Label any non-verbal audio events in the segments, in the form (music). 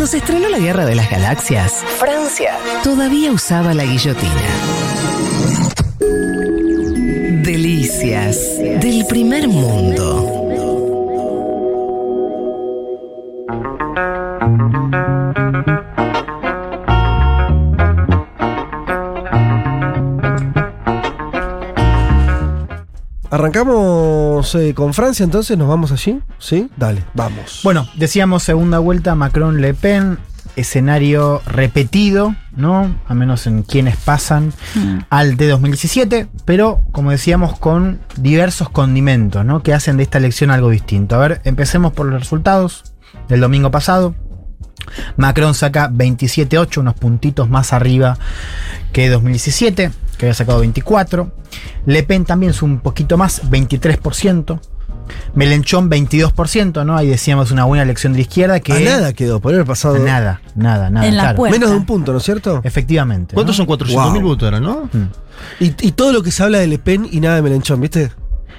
Cuando se estrenó la Guerra de las Galaxias, Francia todavía usaba la guillotina. Delicias del primer mundo. Arrancamos eh, con Francia, entonces nos vamos allí. ¿Sí? Dale, vamos. Bueno, decíamos segunda vuelta Macron-Le Pen, escenario repetido, ¿no? A menos en quienes pasan al de 2017, pero como decíamos con diversos condimentos, ¿no? Que hacen de esta elección algo distinto. A ver, empecemos por los resultados del domingo pasado. Macron saca 27.8, unos puntitos más arriba que 2017, que había sacado 24. Le Pen también es un poquito más, 23%. Melenchón 22%, ¿no? Ahí decíamos una buena elección de la izquierda que... A nada quedó, por haber pasado. Nada, nada, nada. En la claro. puerta. Menos de un punto, ¿no es cierto? Efectivamente. ¿Cuántos ¿no? son 400 mil Wow. votos eran, no? Mm. Y, y todo lo que se habla de Le Pen y nada de Melenchón, ¿viste?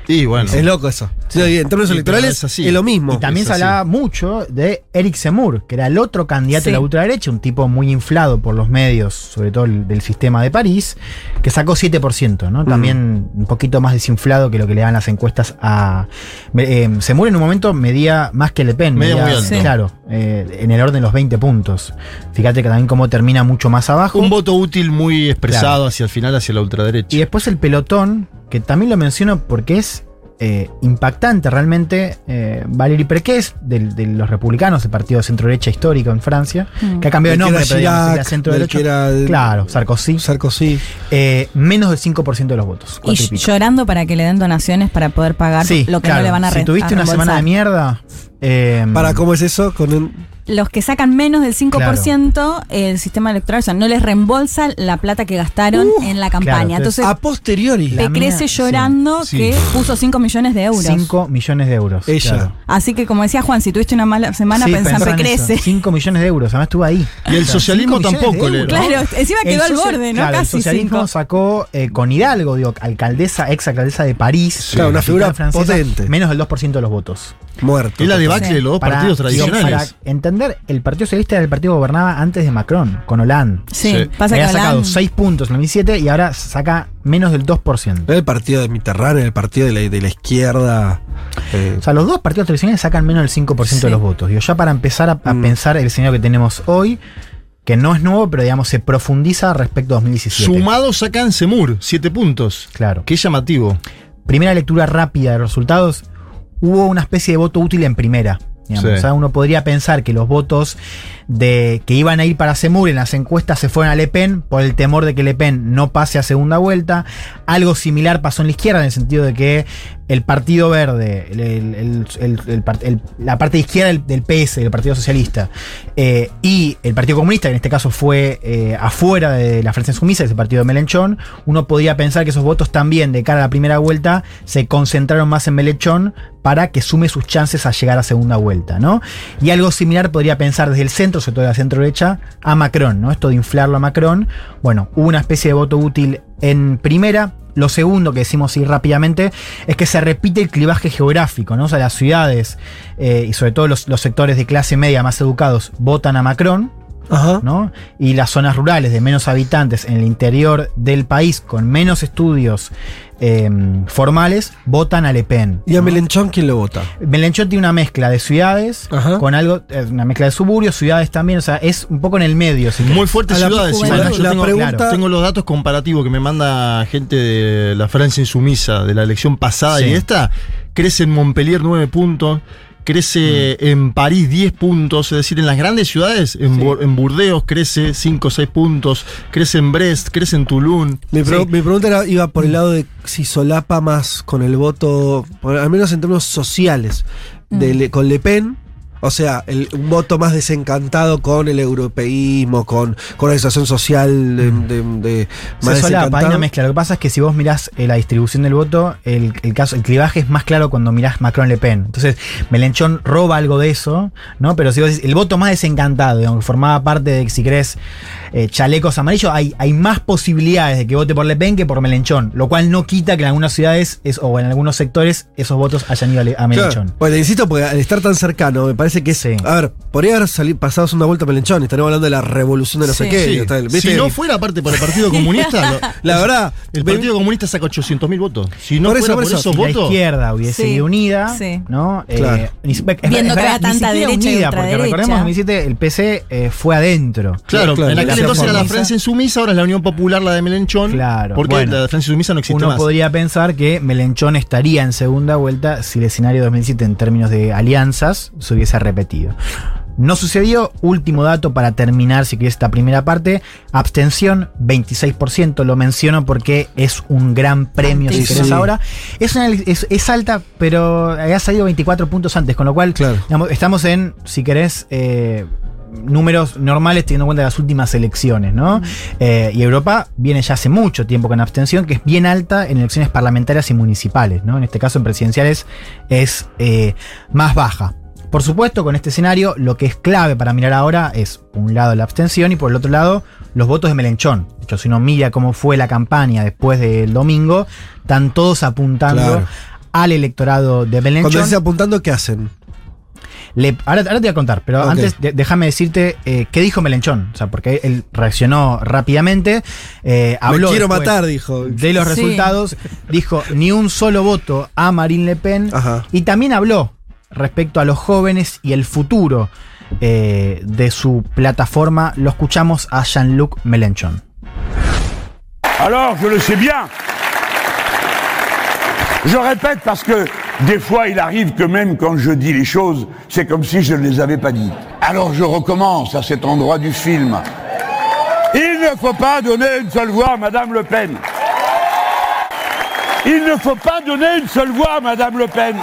Y bueno. Es loco eso. Sí, en términos Sí, electorales es así. es lo mismo. Y también es se así. hablaba mucho de Eric Zemmour, que era el otro candidato de la ultraderecha, un tipo muy inflado por los medios, sobre todo el- del sistema de París, que sacó 7%, ¿no? También un poquito más desinflado que lo que le dan las encuestas a. Eh, Zemmour en un momento medía más que Le Pen, Medía medía, muy alto. Claro, eh, en el orden de los 20 puntos. Fíjate que también cómo termina mucho más abajo. Un voto útil muy expresado Claro. hacia el final, hacia la ultraderecha. Y después el pelotón, que también lo menciono porque es eh, impactante realmente. Eh, Valérie Pécresse, del- de, los republicanos, el partido de centro-derecha histórico en Francia, Mm. que ha cambiado de nombre, pero que era el- Claro, Sarkozy. Sarkozy. Eh, menos del 5% de los votos. Y y llorando para que le den donaciones para poder pagar Sí, lo que claro. no le van a Si tuviste a una semana de mierda. eh, Para, ¿cómo es eso? Con un- Los que sacan menos del 5%, el sistema electoral, o sea, no les reembolsa la plata que gastaron Uh, en la campaña. entonces- Entonces, a posteriori. La te crece llorando sí. que puso 5 millones de euros. 5 millones de euros. Ella. claro. Así que, como decía Juan, si tuviste una mala semana, Sí, pensá en crece. eso. 5 millones de euros, además estuvo ahí. Y el socialismo 5 millones tampoco le-. Claro, encima El quedó al social- borde, ¿no? claro, Casi El socialismo cinco. sacó eh, con Hidalgo, digo, alcaldesa, ex alcaldesa de París. Claro, una figura francesa, potente. Menos del 2% de los votos. Muerto. Es la debacle de los dos Para- partidos digo, tradicionales. para entender, el Partido Socialista era el partido que gobernaba antes de Macron, con Hollande. Sí, Sí. pasa que Había sacado Hollande- 6 puntos en el 2017 y ahora saca menos del 2%. Era el partido de Mitterrand, era el partido de la, de la izquierda. eh, O sea, los dos partidos tradicionales sacan menos del 5% de Sí. los votos. Digo, ya para empezar a, a Mm. pensar el escenario que tenemos hoy, que no es nuevo, pero digamos se profundiza respecto a 2017. Sumados sacan Semur, 7 puntos. Claro. Qué llamativo. primera lectura rápida de resultados, hubo una especie de voto útil en primera. Sí. O sea, uno podría pensar que los votos de que iban a ir para Semur en las encuestas se fueron a Le Pen por el temor de que Le Pen no pase a segunda vuelta. Algo similar pasó en la izquierda en el sentido de que el Partido Verde, la parte izquierda del, PS, del Partido Socialista, eh, y el Partido Comunista, que en este caso fue eh, afuera de la Francia Sumisa, que es el partido de Melenchón, uno podría pensar que esos votos también de cara a la primera vuelta se concentraron más en Melenchón para que sume sus chances a llegar a segunda vuelta, ¿no? Y algo similar podría pensar desde el centro, sobre todo de la centro derecha, a Macron, ¿no? Esto de inflarlo a Macron. Bueno, hubo una especie de voto útil en primera. Lo segundo que decimos ir rápidamente es que se repite el clivaje geográfico, ¿no? O sea, las ciudades eh, y sobre todo los, los sectores de clase media más educados votan a Macron, Ajá. ¿no? Y las zonas rurales de menos habitantes en el interior del país con menos estudios eh, formales votan a Le Pen. ¿Y a ¿no? Melenchón quién lo vota? Melenchón tiene una mezcla de ciudades Ajá. con algo, eh, una mezcla de suburbios, ciudades también, o sea, es un poco en el medio. si Muy la- ciudades. La- Yo la tengo, pregunta- claro, tengo los datos comparativos que me manda gente de la Francia insumisa de la elección pasada Sí. y esta. Crece en Montpellier 9 puntos. Crece Mm. en París 10 puntos, es decir, en las grandes ciudades, en, Sí. Bur- en Burdeos crece 5 o 6 puntos, crece en Brest, crece en Toulon. Mi, pro- Sí. mi pregunta era- iba por el lado de si solapa más con el voto, al menos en términos sociales, de Le- con Le Pen. O sea, el- un voto más desencantado con el europeísmo, con, con la situación social de, de- de- más Se solapa, hay una mezcla. Lo que pasa es que si vos mirás eh, la distribución del voto, el, el caso, el clivaje es más claro cuando mirás Macron-Le Pen. Entonces, Melenchón roba algo de eso, ¿no? Pero si vos decís, el voto más desencantado, digamos, formaba parte de, si querés, eh, chalecos amarillos, hay, hay más posibilidades de que vote por Le Pen que por Melenchón. Lo cual no quita que en algunas ciudades es- o en algunos sectores esos votos hayan ido a, Le- a Claro. Melenchón. Bueno, insisto, porque al estar tan cercano, me parece parece que es. Sí. A ver, podría haber salido, pasado una vuelta Melenchón. y Estaríamos hablando de la revolución de no sé Sí. qué. Sí. y tal, ¿viste? Si no fuera parte por el Partido Comunista, (laughs) lo- La verdad, el ven- Partido Comunista saca 800 mil votos. Si no Por eso, fuera por por, eso. esos Si la votos. izquierda hubiese Sí, ido unida, sí. ¿no? Eh, ni es- Viendo que ni tanta derecha y unida, porque recordemos, 2017 el PC eh, fue adentro. Claro, Claro, en la aquel entonces era la. Francia insumisa, ahora es la Unión Popular, la de Melenchón. Claro, Porque bueno. la de Francia insumisa no existe Uno más. podría pensar que Melenchón estaría en segunda vuelta si el escenario 2007 en términos de alianzas se hubiese repetido. No sucedió. Último dato para terminar, si quieres, esta primera parte. Abstención, 26%. Lo menciono porque es un gran premio, si querés Sí. ahora. Es, una- es, es alta, pero había salido 24 puntos antes, con lo cual Claro. digamos, estamos en, si querés, eh, números normales teniendo en cuenta las últimas elecciones, ¿no? Eh, y Europa viene ya hace mucho tiempo con abstención, que es bien alta en elecciones parlamentarias y municipales, ¿no? En este caso en presidenciales es eh, más baja. Por supuesto, con este escenario, lo que es clave para mirar ahora es, por un lado, la abstención y por el otro lado, los votos de Melenchón. De hecho, si uno mira cómo fue la campaña después del domingo, están todos apuntando Claro. al electorado de Melenchón. Cuando dice apuntando, ¿qué hacen? Le- ahora, ahora te voy a contar, pero antes de- déjame decirte eh, qué dijo Melenchón. O sea, porque él reaccionó rápidamente. eh, habló Me quiero después matar, dijo. De los Sí. resultados, dijo ni un solo voto a Marine Le Pen. Ajá. Y también habló respecto a los jóvenes y el futuro eh, de su plataforma. Lo escuchamos a Jean-Luc Melenchon. Alors, je le sais bien. Je répète parce que des fois, il arrive que même quand je dis les choses, c'est comme si je ne les avais pas dites. Alors je recommence à cet endroit du film. Il ne faut pas donner une seule voix à Madame Le Pen. Il ne faut pas donner une seule voix à Madame Le Pen.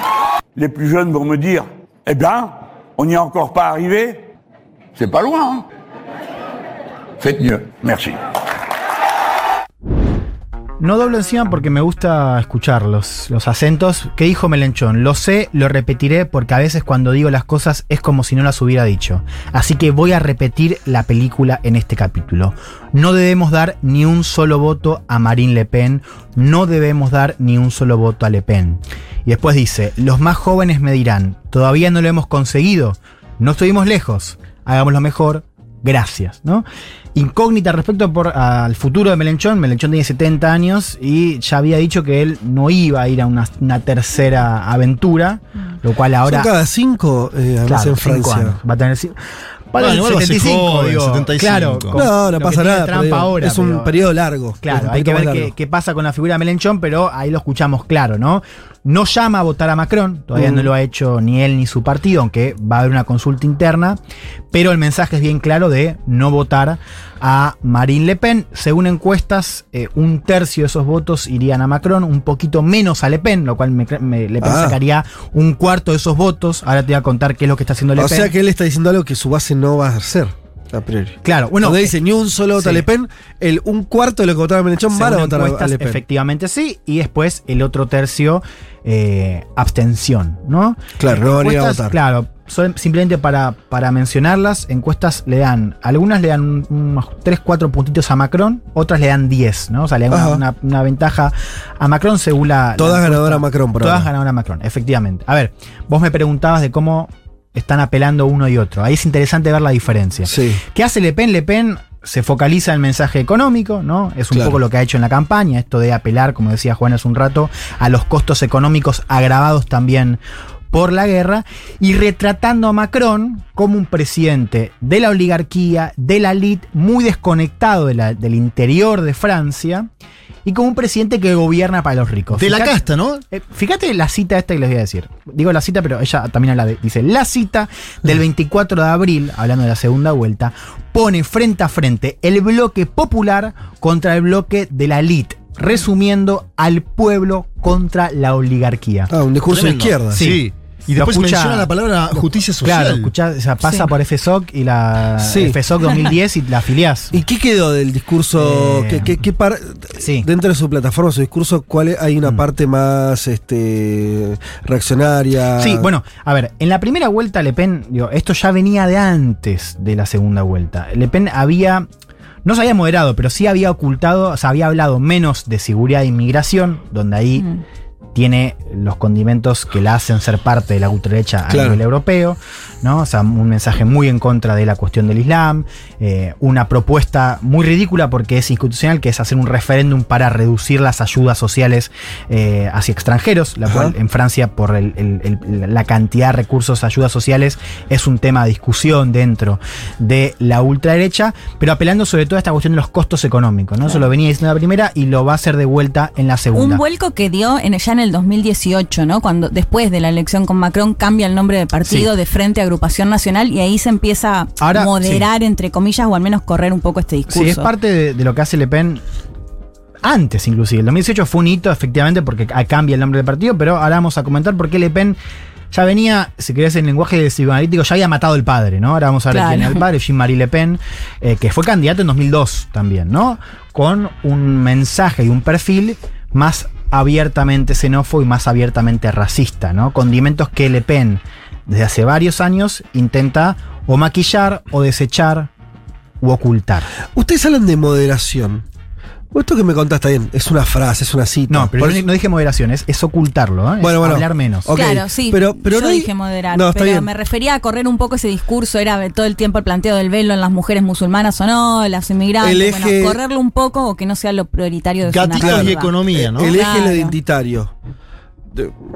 Les plus jeunes vont me dire, eh bien, on n'y est encore pas arrivé. C'est pas loin. hein. Faites mieux. Merci. No doblo encima porque me gusta escuchar los, los acentos. ¿Qué dijo Melenchón? Lo sé, lo repetiré porque a veces cuando digo las cosas es como si no las hubiera dicho. Así que voy a repetir la película en este capítulo. No debemos dar ni un solo voto a Marine Le Pen. No debemos dar ni un solo voto a Le Pen. Y después dice, los más jóvenes me dirán, todavía no lo hemos conseguido. No estuvimos lejos. Hagámoslo mejor. Gracias, ¿no? Incógnita respecto por, al futuro de Melenchón. Melenchón tiene 70 años y ya había dicho que él no iba a ir a una, una tercera aventura, lo cual ahora. Son cada cinco, eh, claro, en cinco años. Va a tener. Para Bueno, el igual va a ser 75, joven, digo, 75. Claro, con No, no que pasa nada. Trump pero digo, ahora, es un pero- periodo largo. Claro, hay que ver qué, pasa con la figura de Melenchón, pero ahí lo escuchamos claro, ¿no? No llama a votar a Macron, todavía Mm. no lo ha hecho ni él ni su partido, aunque va a haber una consulta interna, pero el mensaje es bien claro de no votar a Marine Le Pen. Según encuestas, eh, un tercio de esos votos irían a Macron, un poquito menos a Le Pen, lo cual me, me- Le Pen Ah. sacaría un cuarto de esos votos. Ahora te voy a contar qué es lo que está haciendo Le O Pen. sea que él está diciendo algo que su base no va a hacer, a priori. claro, bueno, Cuando dice ni un solo voto a sí. Le Pen, el un cuarto de lo que votaron a Menechón van a votar a- a Le Pen. Efectivamente sí, y después el otro tercio, eh, abstención, ¿no? Claro, no van a a votar. Claro, son- simplemente para, para mencionarlas, encuestas le dan, algunas le dan un- unos 3, 4 puntitos a Macron, otras le dan 10, ¿no? O sea, le dan una, una- una ventaja a Macron según la... Todas ganadoras encuesta. Macron por Todas ganadoras Macron, efectivamente. A ver, vos me preguntabas de cómo están apelando uno y otro. Ahí es interesante ver la diferencia. Sí. ¿Qué hace Le Pen? Le Pen se focaliza en el mensaje económico, ¿no? Es un Claro. poco lo que ha hecho en la campaña, esto de apelar, como decía Juan hace un rato, a los costos económicos agravados también por la guerra y retratando a Macron como un presidente de la oligarquía, de la elite, muy desconectado de la- del interior de Francia y como un presidente que gobierna para los ricos. De la casta, ¿no? eh, fíjate la cita esta que les voy a decir. Digo la cita, pero ella también habla de. Dice: La cita del 24 de abril, hablando de la segunda vuelta, pone frente a frente el bloque popular contra el bloque de la elite, resumiendo al pueblo contra la oligarquía. Ah, un discurso de izquierda. Sí. Y después escucha- menciona la palabra justicia social. Claro, escuchá, o sea, pasa Sí. por FSOC y la Sí. FSOC 2010 y la afiliás. ¿Y qué quedó del discurso? Eh, ¿Qué, qué- qué par- sí. Dentro de su plataforma, su discurso, ¿cuál hay una Mm. parte más este, reaccionaria? Sí, bueno, a ver, en la primera vuelta Le Pen, digo, esto ya venía de antes de la segunda vuelta. Le Pen había, no se había moderado, pero sí había ocultado, o sea, había hablado menos de seguridad e inmigración, donde ahí Mm. Tiene los condimentos que la hacen ser parte de la ultraderecha a Claro. nivel europeo, ¿no? O sea, un mensaje muy en contra de la cuestión del Islam, eh, una propuesta muy ridícula porque es institucional, que es hacer un referéndum para reducir las ayudas sociales eh, hacia extranjeros, la Ajá. cual en Francia, por el- el- el- la cantidad de recursos ayudas sociales, es un tema de discusión dentro de la ultraderecha, pero apelando sobre todo a esta cuestión de los costos económicos, ¿no? Eso lo venía diciendo en la primera y lo va a hacer de vuelta en la segunda. Un vuelco que dio en, ya en el 2018, ¿no? Cuando después de la elección con Macron cambia el nombre del partido Sí. de Frente a Agrupación Nacional y ahí se empieza a Ahora, moderar, entre comillas, o al menos correr un poco este discurso. Sí, es parte de, de lo que hace Le Pen antes inclusive. El 2018 fue un hito, efectivamente, porque cambia el nombre del partido, pero ahora vamos a comentar por qué Le Pen ya venía, si querés, en lenguaje psicoanalítico, ya había matado al padre, ¿no? Ahora vamos a ver Claro. quién era el padre, Jean-Marie Le Pen, eh, que fue candidato en 2002 también, ¿no? Con un mensaje y un perfil más abiertamente xenófobo y más abiertamente racista, ¿no? Condimentos que Le Pen desde hace varios años intenta o maquillar o desechar u ocultar. Ustedes hablan de moderación. Vos Esto que me contaste bien, es una frase, es una cita. No, pero Por yo eso- no dije moderación, es, es ocultarlo, ¿eh? Es Bueno, bueno. hablar menos. Claro, sí. pero- pero yo no dije moderar, No, está pero bien. me refería a correr un poco ese discurso, era todo el tiempo el planteo del velo en las mujeres musulmanas o no, las inmigrantes, El eje- bueno, correrlo un poco o que no sea lo prioritario de su Gatitos narrativa. y economía, ¿no? El eje Claro. es lo identitario.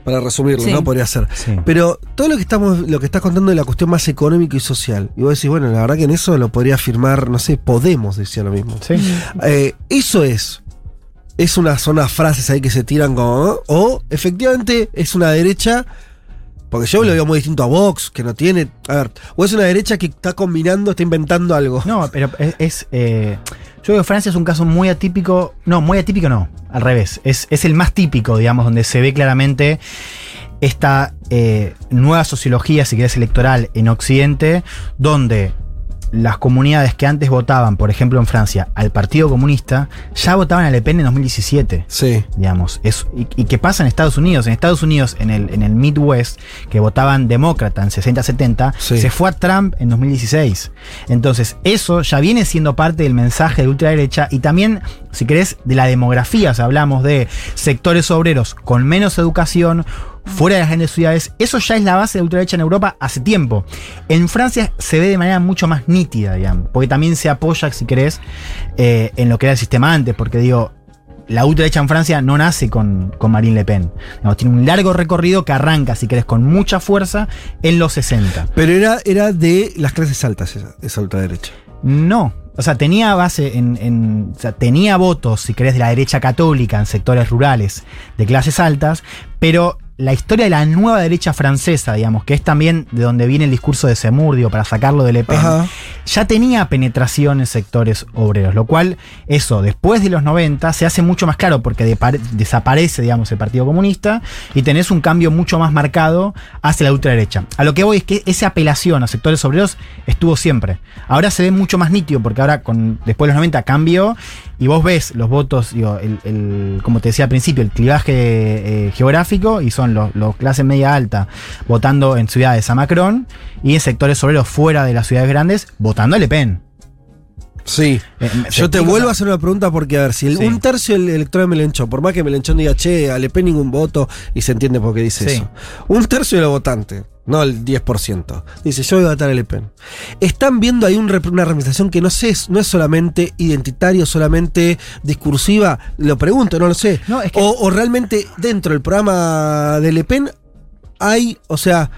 Para resumirlo, Sí. ¿no? Podría ser. Sí. Pero todo lo que estamos, lo que estás contando de la cuestión más económica y social. Y vos decís, bueno, la verdad que en eso lo podría afirmar, no sé, Podemos decía lo mismo. Sí. Eh, eso es. Es una, son unas frases ahí que se tiran como. ¿no? O efectivamente es una derecha. Porque yo lo veo muy distinto a Vox, que no tiene. A ver, o es una derecha que está combinando, está inventando algo. No, pero es. es, eh, yo creo que Francia es un caso muy atípico. No, muy atípico no. Al revés. Es, es el más típico, digamos, donde se ve claramente esta eh, nueva sociología, si querés, electoral en Occidente, donde las comunidades que antes votaban, por ejemplo en Francia, al Partido Comunista, ya votaban a Le Pen en 2017. Sí. digamos. Es, y, y qué pasa en Estados Unidos? En Estados Unidos, en el, en el Midwest, que votaban demócrata en 60-70, Sí. se fue a Trump en 2016. Entonces, eso ya viene siendo parte del mensaje de ultraderecha y también, si querés, de la demografía. O sea, hablamos de sectores obreros con menos educación, fuera de las grandes ciudades. Eso ya es la base de ultraderecha en Europa hace tiempo. En Francia se ve de manera mucho más nítida, digamos, porque también se apoya, si querés, eh, en lo que era el sistema antes, porque digo, la ultraderecha en Francia no nace con, con Marine Le Pen. Tiene un largo recorrido que arranca, si querés, con mucha fuerza en los 60. Pero era, era de las clases altas esa, esa ultraderecha. No. O sea, tenía base en, en- O sea, tenía votos, si querés, de la derecha católica en sectores rurales de clases altas, pero la historia de la nueva derecha francesa, digamos, que es también de donde viene el discurso de Semur, digo, para sacarlo de Le Pen, Ajá. ya tenía penetración en sectores obreros, lo cual, eso, después de los 90, se hace mucho más claro porque desaparece, digamos, el Partido Comunista y tenés un cambio mucho más marcado hacia la ultraderecha. A lo que voy es que esa apelación a sectores obreros estuvo siempre. Ahora se ve mucho más nítido porque ahora, con, después de los 90, cambió y vos ves los votos, digo, el, el- como te decía al principio, el clivaje eh, geográfico y son los, los clases media alta votando en ciudades a Macron y en sectores obreros fuera de las ciudades grandes votando a Le Pen. Sí. Eh, ¿se Yo te vuelvo a hacer una pregunta porque, a ver, si el- Sí. un tercio del electorado de Melenchón, por más que Melenchón diga, che, a Le Pen ningún voto, y se entiende por qué dice Sí. eso. Un tercio de los votantes, no el 10%, dice, yo voy a votar a Le Pen. Están viendo ahí un una representación que no sé, es- no es solamente identitario, solamente discursiva, lo pregunto, no lo sé. No, es que- o, o realmente dentro del programa de Le Pen hay, o sea,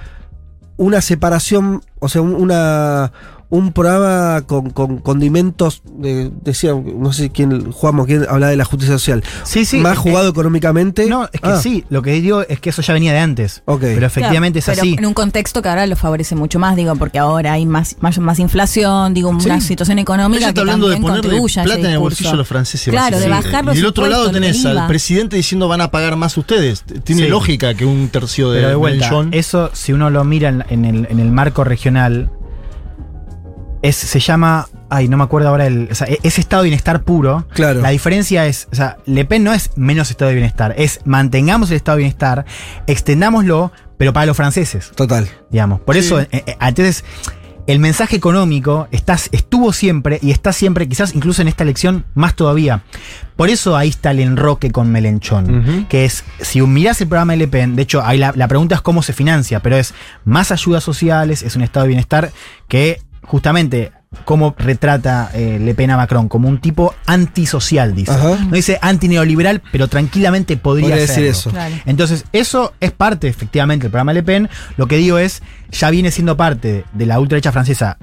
una separación, o sea, un- una un programa con, con condimentos, de- decía, no sé quién, Juanmo, quién hablaba de la justicia social. Sí, sí. Más eh, jugado económicamente. No, es que Ah, sí, lo que digo es que eso ya venía de antes. Ok. Pero efectivamente Claro, es pero así. En un contexto que ahora lo favorece mucho más, digo, porque ahora hay más, más, más inflación, digo, una Sí. situación económica que hablando de también contribuye plata en el bolsillo a los franceses. Claro, de bajar los Y del otro lado tenés al presidente diciendo van a pagar más ustedes. Tiene Sí. lógica que un tercio de Pero de vuelta, eso si uno lo mira en, en el, en el marco regional, es, se llama, ay, no me acuerdo ahora, el, o sea, e- es estado de bienestar puro. Claro. La diferencia es, o sea, Le Pen no es menos estado de bienestar, es mantengamos el estado de bienestar, extendámoslo, pero para los franceses. Total. digamos. Por Sí. eso, eh, eh, entonces, el mensaje económico está, estuvo siempre y está siempre, quizás incluso en esta elección, más todavía. Por eso ahí está el enroque con Melenchón, que es, si mirás el programa de Le Pen, de hecho, ahí la, la pregunta es cómo se financia, pero es más ayudas sociales, es un estado de bienestar que justamente cómo retrata eh, Le Pen a Macron, como un tipo antisocial, dice. Ajá. No dice antineoliberal, pero tranquilamente podría, Podría decir eso. Claro. Entonces, eso es parte, efectivamente, del programa Le Pen. Lo que digo es, ya viene siendo parte de la ultraderecha francesa.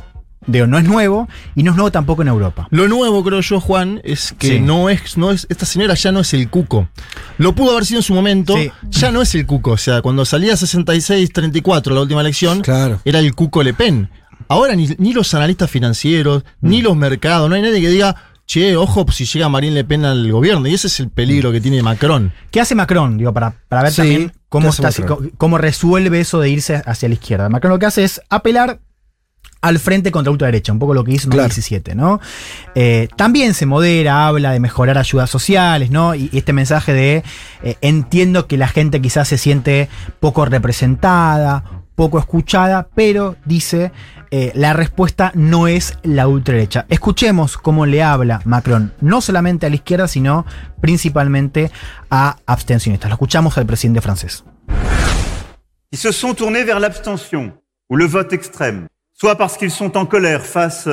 Digo, no es nuevo y no es nuevo tampoco en Europa. Lo nuevo, creo yo, Juan, es que Sí. no, es, no es. Esta señora ya no es el cuco. Lo pudo haber sido en su momento, Sí. ya no es el cuco. O sea, cuando salía 66-34 la última elección, Claro. era el cuco Le Pen. Ahora ni, ni los analistas financieros, Mm. ni los mercados, no hay nadie que diga, che, ojo si llega Marine Le Pen al gobierno. Y ese es el peligro que tiene Macron. ¿Qué hace Macron? Digo, para, para ver Sí, también ¿qué cómo, está, cómo resuelve eso de irse hacia la izquierda. Macron lo que hace es apelar al frente contra ultraderecha, un poco lo que hizo en Claro. 2017, ¿no? Eh, también se modera, habla de mejorar ayudas sociales, ¿no? Y, y este mensaje de eh, entiendo que la gente quizás se siente poco representada, poco escuchada, pero dice eh, la respuesta no es la ultraderecha. Escuchemos cómo le habla Macron, no solamente a la izquierda, sino principalmente a abstencionistas. Lo escuchamos al presidente francés. Ils se sont tournés vers l'abstention ou le vote extrême, soit parce qu'ils sont en colère face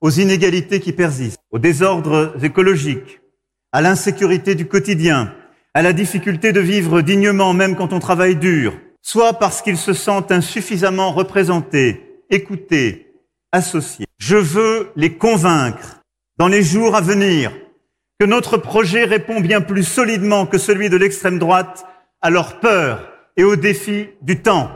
aux inégalités qui persistent, aux désordres écologiques, à l'insécurité du quotidien, à la difficulté de vivre dignement même quand on travaille dur, soit parce qu'ils se sentent insuffisamment représentés, écoutés, associés. Je veux les convaincre dans les jours à venir que notre projet répond bien plus solidement que celui de l'extrême droite à leurs peurs et aux défis du temps.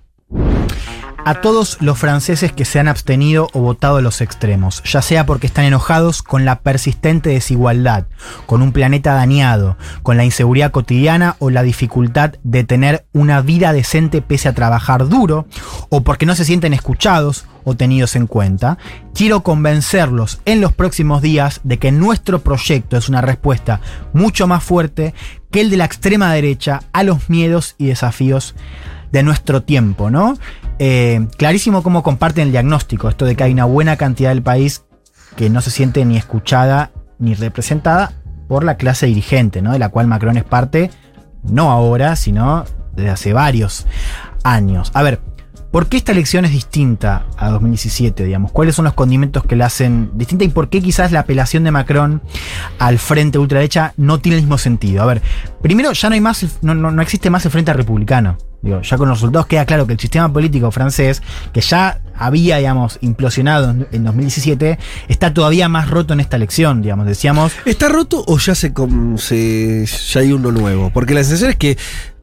A todos los franceses que se han abstenido o votado a los extremos, ya sea porque están enojados con la persistente desigualdad, con un planeta dañado, con la inseguridad cotidiana o la dificultad de tener una vida decente pese a trabajar duro, o porque no se sienten escuchados o tenidos en cuenta, quiero convencerlos en los próximos días de que nuestro proyecto es una respuesta mucho más fuerte que el de la extrema derecha a los miedos y desafíos de nuestro tiempo, ¿no? Eh, clarísimo cómo comparten el diagnóstico, esto de que hay una buena cantidad del país que no se siente ni escuchada ni representada por la clase dirigente, ¿no? De la cual Macron es parte, no ahora, sino desde hace varios años. A ver, ¿por qué esta elección es distinta a 2017, digamos? ¿Cuáles son los condimentos que la hacen distinta y por qué quizás la apelación de Macron al frente ultraderecha no tiene el mismo sentido? A ver, primero ya no hay más, no, no- no existe más el frente republicano. Digo, ya con los resultados queda claro que el sistema político francés, que ya había, digamos, implosionado en- en 2017, está todavía más roto en esta elección, digamos. Decíamos, ¿Está roto o ya se, ya hay uno nuevo? Porque la sensación es que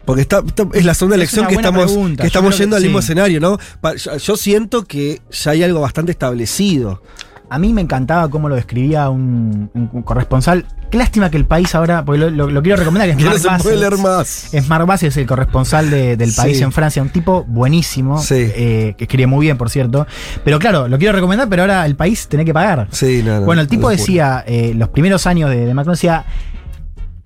porque está, está- es la segunda elección que estamos, pregunta. que estamos que yendo al mismo sí. escenario, ¿no? Yo, siento que ya hay algo bastante establecido. A mí me encantaba cómo lo describía un, un corresponsal. Qué lástima que el país ahora, porque lo, lo- lo quiero recomendar, que es no se puede leer más. Es Bassett, es el corresponsal de- del país Sí. en Francia, un tipo buenísimo, Sí. eh, que escribe muy bien, por cierto. Pero claro, lo quiero recomendar, pero ahora el país tiene que pagar. Sí, no, no, bueno, el tipo decía, eh, los primeros años de, de Macron decía,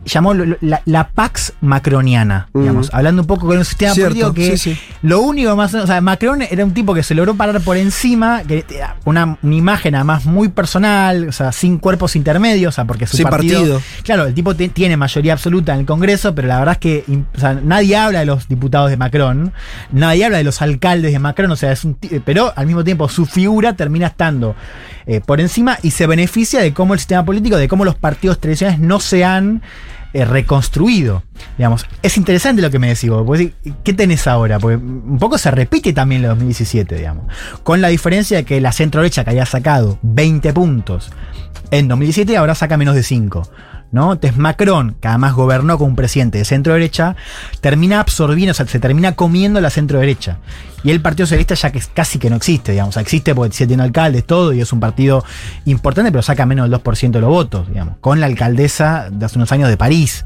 llamó la, la Pax Macroniana, Mm. digamos, hablando un poco con el sistema Cierto, político que sí, sí. lo único más, o sea, Macron era un tipo que se logró parar por encima, que una, una imagen además muy personal, o sea, sin cuerpos intermedios, o sea, porque su Sin partido, partido. Claro, el tipo tiene mayoría absoluta en el Congreso, pero la verdad es que im- o sea, nadie habla de los diputados de Macron, nadie habla de los alcaldes de Macron, o sea, es un pero al mismo tiempo su figura termina estando eh, por encima y se beneficia de cómo el sistema político, de cómo los partidos tradicionales no se han eh, reconstruido. Digamos, es interesante lo que me decís vos, ¿qué tenés ahora? Porque un poco se repite también el 2017, digamos. Con la diferencia de que la centro derecha que había sacado 20 puntos en 2017 ahora saca menos de 5. ¿No? Entonces Macron, que además gobernó con un presidente de centro derecha, termina absorbiendo, o sea, se termina comiendo la centro derecha. Y el Partido Socialista ya que casi que no existe, digamos. O existe porque sigue tiene alcaldes, todo, y es un partido importante, pero saca menos del 2% de los votos, digamos. Con la alcaldesa de hace unos años de París.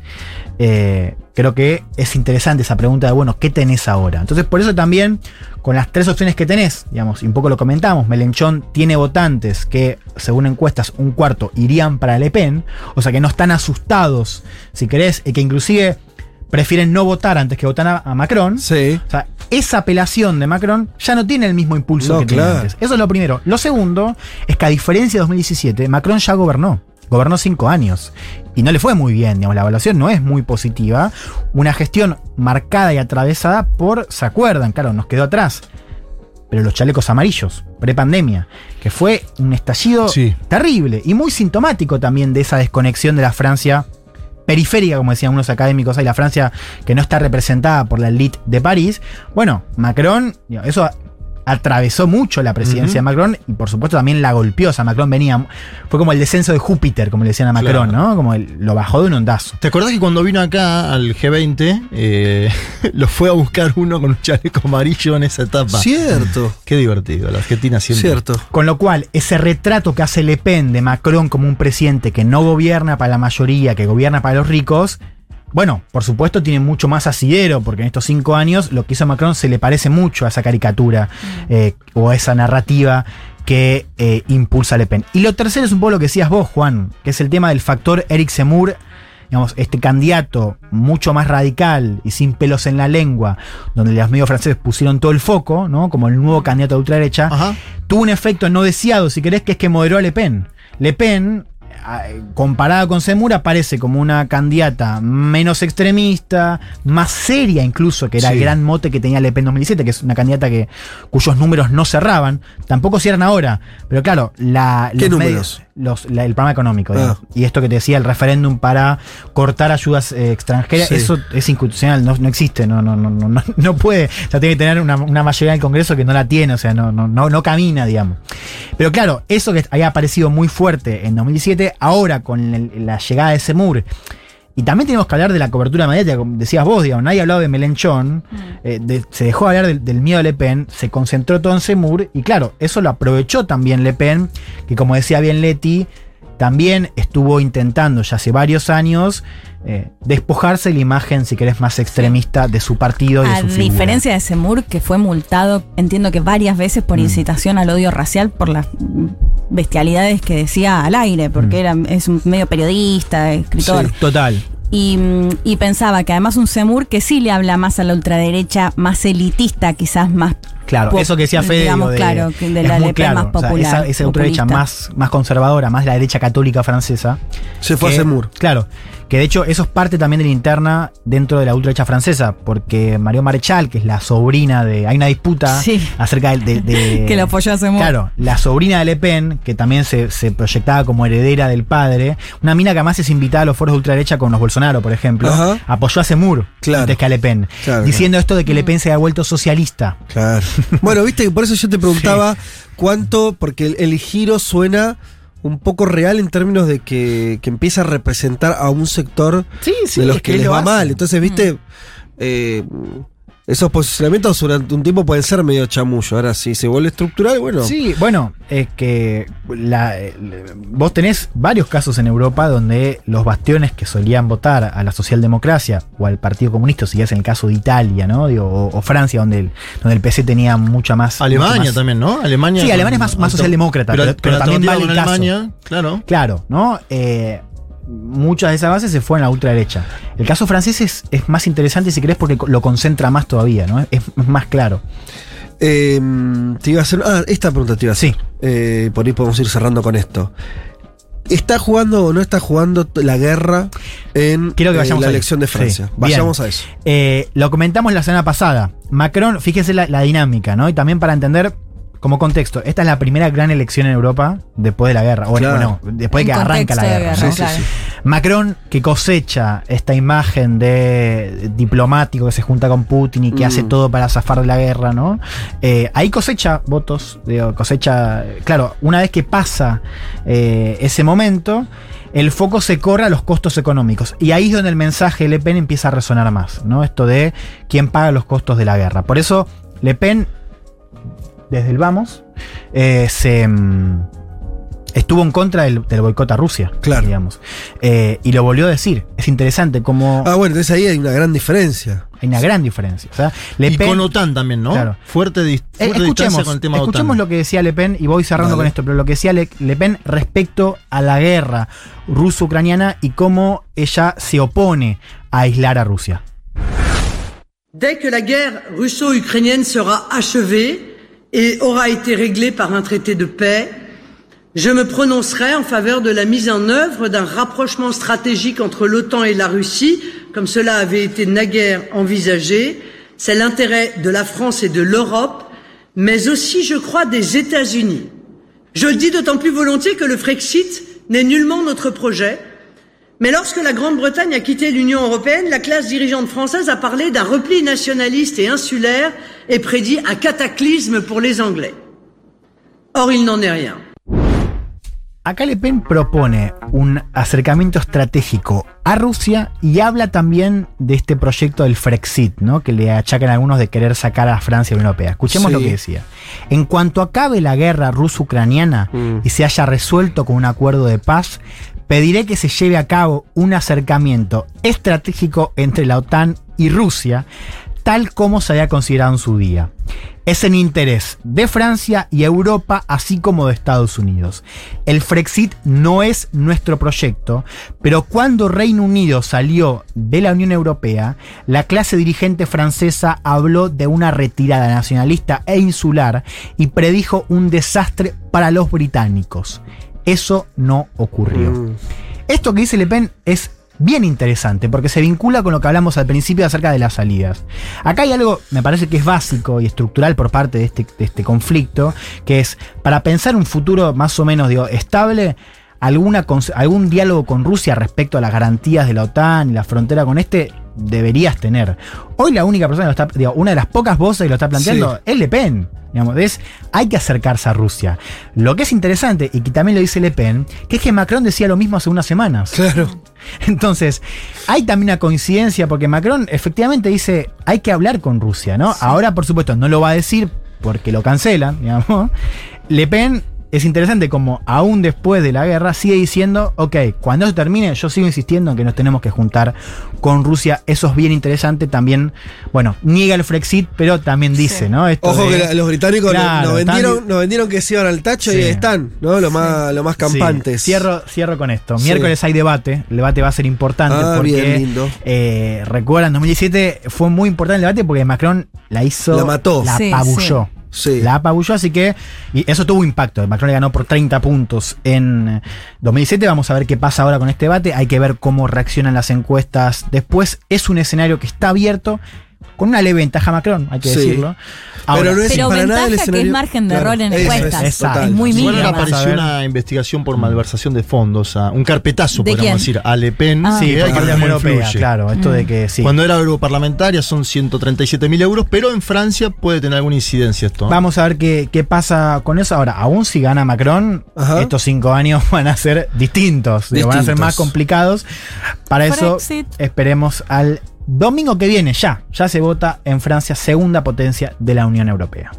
Eh, creo que es interesante esa pregunta de, bueno, ¿qué tenés ahora? Entonces, por eso también, con las tres opciones que tenés, digamos, y un poco lo comentamos, Melenchón tiene votantes que, según encuestas, un cuarto irían para Le Pen, o sea que no están asustados, si querés, y que inclusive prefieren no votar antes que votar a, a Macron. Sí. O sea, esa apelación de Macron ya no tiene el mismo impulso No, que tenía claro. antes. Eso es lo primero. Lo segundo es que a diferencia de 2017, Macron ya gobernó. Gobernó cinco años. Y no le fue muy bien, digamos, la evaluación no es muy positiva. Una gestión marcada y atravesada por, ¿se acuerdan? Claro, nos quedó atrás. Pero los chalecos amarillos, prepandemia, que fue un estallido Sí. terrible y muy sintomático también de esa desconexión de la Francia periférica, como decían unos académicos, hay la Francia que no está representada por la elite de París. Bueno, Macron, eso atravesó mucho la presidencia de Macron y por supuesto también la golpeó. O sea, Macron venía, fue como el descenso de Júpiter, como le decían a Macron, Claro. ¿no? Como el- lo bajó de un ondazo. ¿Te acordás que cuando vino acá al G20, eh, (laughs) lo fue a buscar uno con un chaleco amarillo en esa etapa? Cierto. Qué divertido, la Argentina siempre. Cierto. Con lo cual, ese retrato que hace Le Pen de Macron como un presidente que no gobierna para la mayoría, que gobierna para los ricos, bueno, por supuesto tiene mucho más asidero, porque en estos cinco años lo que hizo Macron se le parece mucho a esa caricatura eh, o a esa narrativa que eh, impulsa Le Pen. Y lo tercero es un poco lo que decías vos, Juan, que es el tema del factor Eric Zemmour, digamos, este candidato mucho más radical y sin pelos en la lengua, donde los medios franceses pusieron todo el foco, ¿no? Como el nuevo candidato de ultraderecha, Ajá. tuvo un efecto no deseado, si querés, que es que moderó a Le Pen. Le Pen, comparada con Zemmour, aparece como una candidata menos extremista, más seria incluso, que era el gran mote que tenía Le Pen en 2017, que es una candidata que, cuyos números no cerraban, tampoco cierran ahora, pero claro, la, ¿Qué los números? medios- los- la- el programa económico, Ah. y esto que te decía, el referéndum para cortar ayudas eh, extranjeras, Sí. eso es inconstitucional, no, no existe, no, no, no, no, no, (laughs) puede, o sea, tiene que tener una, una mayoría en el Congreso que no la tiene, o sea, no, no, no, no camina, digamos. Pero claro, eso que había aparecido muy fuerte en 2017, ahora con el- la llegada de Semur, y también tenemos que hablar de la cobertura mediática, como decías vos, digamos, nadie hablado de Melenchón, eh, de- se dejó hablar del, del miedo de Le Pen, se concentró todo en Semur, y claro, eso lo aprovechó también Le Pen, que como decía bien Leti, también estuvo intentando ya hace varios años eh, despojarse de la imagen, si querés, más extremista de su partido y de A su figura. diferencia de Semur, que fue multado, entiendo que varias veces por Mm. incitación al odio racial por las bestialidades que decía al aire, porque Mm. era, es un medio periodista, escritor. Sí. Total. Y, y pensaba que además un Semur que sí le habla más a la ultraderecha, más elitista, quizás más. Claro, eso que decía Fede. digamos, de- claro, de es la Pen claro, más o sea, popular, esa, esa ultraderecha más, más conservadora, más la derecha católica francesa. Se fue que- a Zemmour. Claro, que de hecho eso es parte también de la interna dentro de la ultraderecha francesa, porque Mario Marechal, que es la sobrina de. Hay una disputa Sí. acerca de. de- de- (laughs) Que lo apoyó a Zemmour. Claro, la sobrina de Le Pen, que también se, se proyectaba como heredera del padre, una mina que además es invitada a los foros de ultraderecha con los Bolsonaro, por ejemplo, Ajá. apoyó a Claro. antes que a Le Pen, Claro, diciendo esto de que Le Mm. Pen se ha vuelto socialista. Claro. Bueno, viste que por eso yo te preguntaba (laughs) cuánto, porque el, el giro suena un poco real en términos de que, que empieza a representar a un sector Sí, sí, de los es que, que les lo va hace. mal. Entonces, viste, Mm. eh, esos posicionamientos durante un tiempo pueden ser medio chamullo. Ahora, si se vuelve estructural, bueno. Sí, bueno, es que la- el- vos tenés varios casos en Europa donde los bastiones que solían votar a la socialdemocracia o al Partido Comunista, si es en el caso de Italia, ¿no? Digo, o, o Francia, donde el, donde el PC tenía mucha más. mucho Alemania más- también, ¿no? Alemania. Sí, Alemania es más- socialdemócrata, pero- pero también vale el con caso. Alemania, claro. Claro, ¿no? Eh, muchas de esas bases se fueron a la ultraderecha. El caso francés es, es más interesante, si querés, porque lo concentra más todavía, ¿no? Es, es más claro. Eh, te iba a hacer. Ah, esta pregunta te iba a hacer. Sí. Eh, por ahí podemos ir cerrando con esto. ¿Está jugando o no está jugando la guerra en Quiero que eh, vayamos la ahí. elección de Francia? Sí, Vayamos bien. a eso. Eh, lo comentamos la semana pasada. Macron, fíjese la, la dinámica, ¿no? Y también para entender como contexto, esta es la primera gran elección en Europa después de la guerra. O Claro. bueno, después de que arranca la guerra. guerra, ¿no? Sí, sí, sí. Macron que cosecha esta imagen de diplomático que se junta con Putin y que Mm. hace todo para zafar de la guerra, ¿no? Eh, ahí cosecha votos, digo, cosecha, claro, una vez que pasa eh, ese momento, el foco se corre a los costos económicos. Y ahí es donde el mensaje de Le Pen empieza a resonar más, ¿no? Esto de quién paga los costos de la guerra. Por eso, Le Pen, desde el vamos, eh, se... mm, Estuvo en contra del, del boicot a Rusia, Claro. digamos. Eh, y lo volvió a decir. Es interesante cómo Ah, bueno, entonces ahí hay una gran diferencia. hay una gran diferencia. O sea, Le y Pen- con OTAN también, ¿no? Claro. Fuerte, dis- Eh, fuerte distancia escuchemos, con el tema escuchemos OTAN. lo que decía Le Pen y voy cerrando Dale. con esto, pero lo que decía Le, Le Pen respecto a la guerra ruso-ucraniana y cómo ella se opone a aislar a Rusia. Dès que la guerre russo-ukrainienne sera achevée et aura été réglée par un traité de paix, je me prononcerai en faveur de la mise en œuvre d'un rapprochement stratégique entre l'OTAN et la Russie, comme cela avait été naguère envisagé. C'est l'intérêt de la France et de l'Europe, mais aussi, je crois, des États-Unis. Je le dis d'autant plus volontiers que le Frexit n'est nullement notre projet. Mais lorsque la Grande-Bretagne a quitté l'Union européenne, la classe dirigeante française a parlé d'un repli nationaliste et insulaire et prédit un cataclysme pour les Anglais. Or, il n'en est rien. Acá Le Pen propone un acercamiento estratégico a Rusia y habla también de este proyecto del Frexit, ¿no? que le achacan algunos de querer sacar a Francia de la Unión Europea. Escuchemos Sí. lo que decía. En cuanto acabe la guerra ruso-ucraniana Mm. y se haya resuelto con un acuerdo de paz, pediré que se lleve a cabo un acercamiento estratégico entre la OTAN y Rusia, tal como se había considerado en su día. Es en interés de Francia y Europa, así como de Estados Unidos. El Frexit no es nuestro proyecto, pero cuando Reino Unido salió de la Unión Europea, la clase dirigente francesa habló de una retirada nacionalista e insular y predijo un desastre para los británicos. Eso no ocurrió. Mm. Esto que dice Le Pen es bien interesante porque se vincula con lo que hablamos al principio acerca de las salidas. Acá hay algo, me parece que es básico y estructural por parte de este, de este conflicto, que es para pensar un futuro más o menos digo, estable. Alguna, algún diálogo con Rusia respecto a las garantías de la OTAN y la frontera con este deberías tener. Hoy la única persona que lo está, digo, una de las pocas voces que lo está planteando Sí. es Le Pen. Digamos, es, hay que acercarse a Rusia. Lo que es interesante, y que también lo dice Le Pen, que es que Macron decía lo mismo hace unas semanas. Claro. (laughs) Entonces, hay también una coincidencia porque Macron efectivamente dice, hay que hablar con Rusia, ¿no? Ahora, por supuesto, no lo va a decir porque lo cancelan, digamos. Le Pen es interesante como aún después de la guerra sigue diciendo, ok, cuando eso termine, yo sigo insistiendo en que nos tenemos que juntar con Rusia. Eso es bien interesante. También, bueno, niega el Frexit, pero también dice, ¿no? Esto Ojo de- que la- los británicos nos- Claro, nos, están- vendieron, nos vendieron que se iban al tacho Sí. y ahí están, ¿no? Lo más, lo más campantes. Sí, Cierro, cierro con esto. Sí. Miércoles hay debate. El debate va a ser importante Ah, porque. bien, lindo. eh, recuerdan, 2017 fue muy importante el debate porque Macron la hizo. La mató. La Sí, apabulló. La apabulló, así que. Y eso tuvo impacto. Macron le ganó por 30 puntos en 2017. Vamos a ver qué pasa ahora con este debate. Hay que ver cómo reaccionan las encuestas después. Es un escenario que está abierto. Con una leve ventaja a Macron, hay que Sí. decirlo. Pero no es Pero para nada que es margen de Claro, error en encuestas. es. Es muy Vamos a apareció una investigación por malversación de fondos, a- un carpetazo, ¿De podríamos quién? decir, a Le Pen. Ah. Sí, por la Europea, claro. Esto Mm. de que sí. Cuando era europarlamentaria son 137 mil euros, pero en Francia puede tener alguna incidencia esto. ¿no? Vamos a ver qué, qué pasa con eso. Ahora, aún si gana Macron, Ajá. estos cinco años (laughs) van a ser distintos, digo, van a ser más complicados. Para eso, esperemos al domingo que viene, ya. Ya se vota en Francia, segunda potencia de la Unión Europea.